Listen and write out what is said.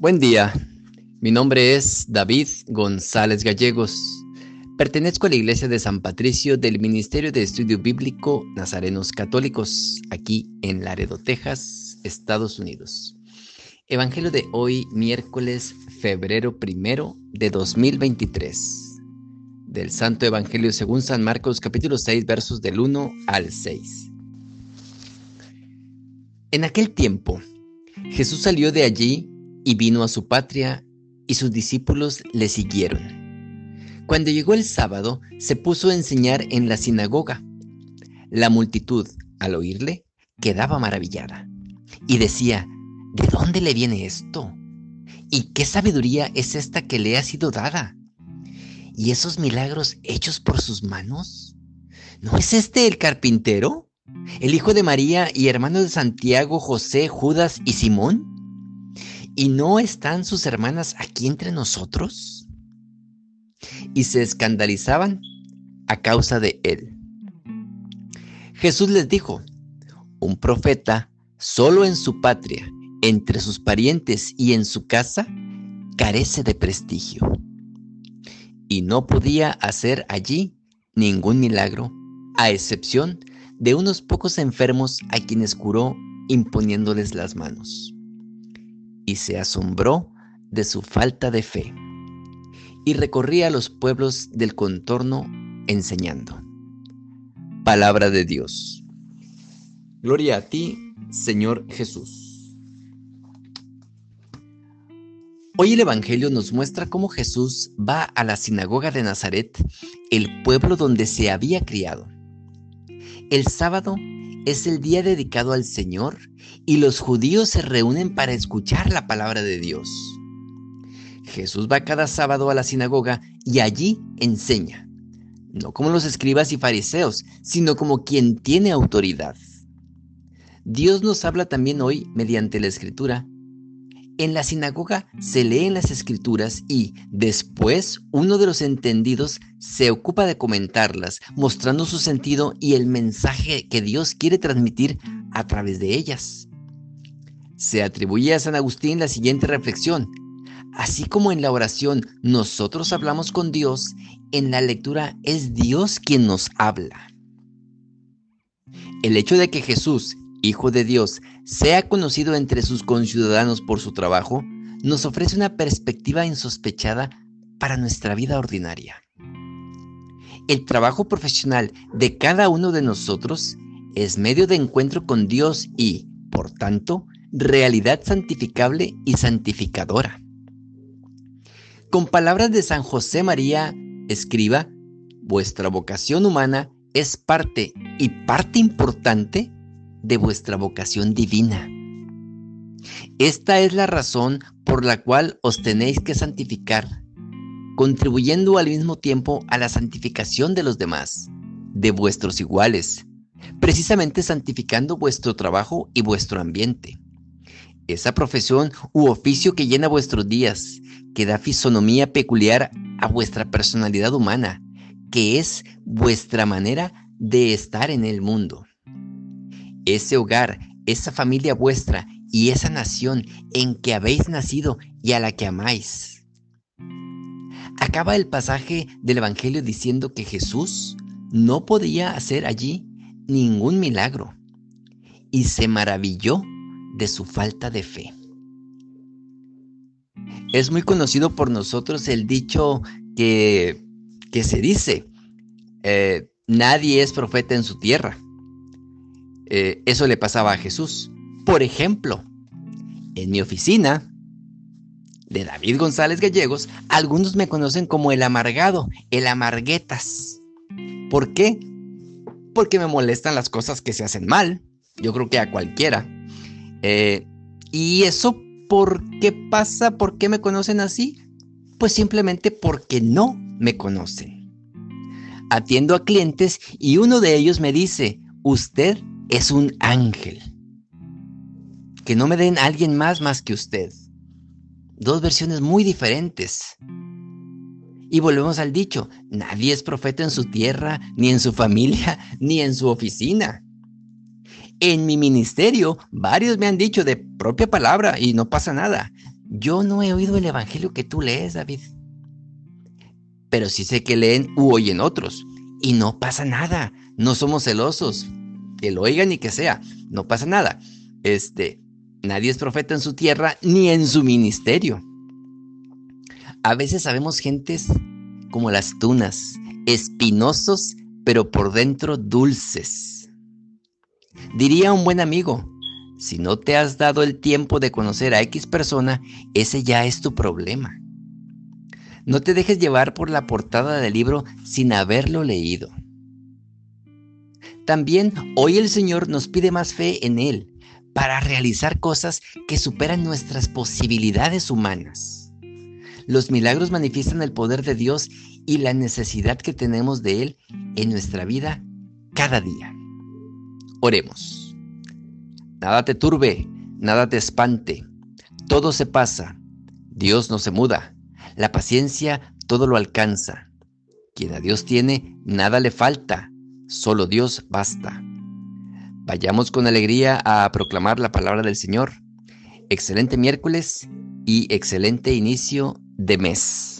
Buen día, mi nombre es David González Gallegos. Pertenezco a la Iglesia de San Patricio del Ministerio de Estudio Bíblico Nazarenos Católicos, aquí en Laredo, Texas, Estados Unidos. Evangelio de hoy, miércoles, febrero primero de 2023. Del Santo Evangelio según San Marcos, capítulo 6, versos del 1 al 6. En aquel tiempo, Jesús salió de allí y vino a su patria, y sus discípulos le siguieron. Cuando llegó el sábado, se puso a enseñar en la sinagoga. La multitud, al oírle, quedaba maravillada y decía, ¿de dónde le viene esto? ¿Y qué sabiduría es esta que le ha sido dada? ¿Y esos milagros hechos por sus manos? ¿No es este el carpintero? ¿El hijo de María y hermano de Santiago, José, Judas y Simón? ¿Y no están sus hermanas aquí entre nosotros? Y se escandalizaban a causa de él. Jesús les dijo, un profeta solo en su patria, entre sus parientes y en su casa, carece de prestigio. Y no podía hacer allí ningún milagro, a excepción de unos pocos enfermos a quienes curó imponiéndoles las manos y se asombró de su falta de fe, y recorría los pueblos del contorno enseñando. Palabra de Dios. Gloria a ti, Señor Jesús. Hoy el Evangelio nos muestra cómo Jesús va a la sinagoga de Nazaret, el pueblo donde se había criado. El sábado es el día dedicado al Señor y los judíos se reúnen para escuchar la palabra de Dios. Jesús va cada sábado a la sinagoga y allí enseña, no como los escribas y fariseos, sino como quien tiene autoridad. Dios nos habla también hoy mediante la escritura en la sinagoga se leen las escrituras y después uno de los entendidos se ocupa de comentarlas, mostrando su sentido y el mensaje que Dios quiere transmitir a través de ellas. Se atribuye a San Agustín la siguiente reflexión. Así como en la oración nosotros hablamos con Dios, en la lectura es Dios quien nos habla. El hecho de que Jesús Hijo de Dios, sea conocido entre sus conciudadanos por su trabajo, nos ofrece una perspectiva insospechada para nuestra vida ordinaria. El trabajo profesional de cada uno de nosotros es medio de encuentro con Dios y, por tanto, realidad santificable y santificadora. Con palabras de San José María, escriba, vuestra vocación humana es parte y parte importante de vuestra vocación divina. Esta es la razón por la cual os tenéis que santificar, contribuyendo al mismo tiempo a la santificación de los demás, de vuestros iguales, precisamente santificando vuestro trabajo y vuestro ambiente. Esa profesión u oficio que llena vuestros días, que da fisonomía peculiar a vuestra personalidad humana, que es vuestra manera de estar en el mundo ese hogar, esa familia vuestra y esa nación en que habéis nacido y a la que amáis. Acaba el pasaje del Evangelio diciendo que Jesús no podía hacer allí ningún milagro y se maravilló de su falta de fe. Es muy conocido por nosotros el dicho que, que se dice, eh, nadie es profeta en su tierra. Eh, eso le pasaba a Jesús. Por ejemplo, en mi oficina de David González Gallegos, algunos me conocen como el amargado, el amarguetas. ¿Por qué? Porque me molestan las cosas que se hacen mal. Yo creo que a cualquiera. Eh, ¿Y eso por qué pasa? ¿Por qué me conocen así? Pues simplemente porque no me conocen. Atiendo a clientes y uno de ellos me dice, usted es un ángel. Que no me den a alguien más más que usted. Dos versiones muy diferentes. Y volvemos al dicho, nadie es profeta en su tierra, ni en su familia, ni en su oficina. En mi ministerio, varios me han dicho de propia palabra y no pasa nada. Yo no he oído el Evangelio que tú lees, David. Pero sí sé que leen u oyen otros. Y no pasa nada. No somos celosos. Que lo oigan y que sea. No pasa nada. Este, nadie es profeta en su tierra ni en su ministerio. A veces sabemos gentes como las tunas, espinosos, pero por dentro dulces. Diría un buen amigo, si no te has dado el tiempo de conocer a X persona, ese ya es tu problema. No te dejes llevar por la portada del libro sin haberlo leído. También hoy el Señor nos pide más fe en Él para realizar cosas que superan nuestras posibilidades humanas. Los milagros manifiestan el poder de Dios y la necesidad que tenemos de Él en nuestra vida cada día. Oremos. Nada te turbe, nada te espante. Todo se pasa. Dios no se muda. La paciencia todo lo alcanza. Quien a Dios tiene, nada le falta. Solo Dios basta. Vayamos con alegría a proclamar la palabra del Señor. Excelente miércoles y excelente inicio de mes.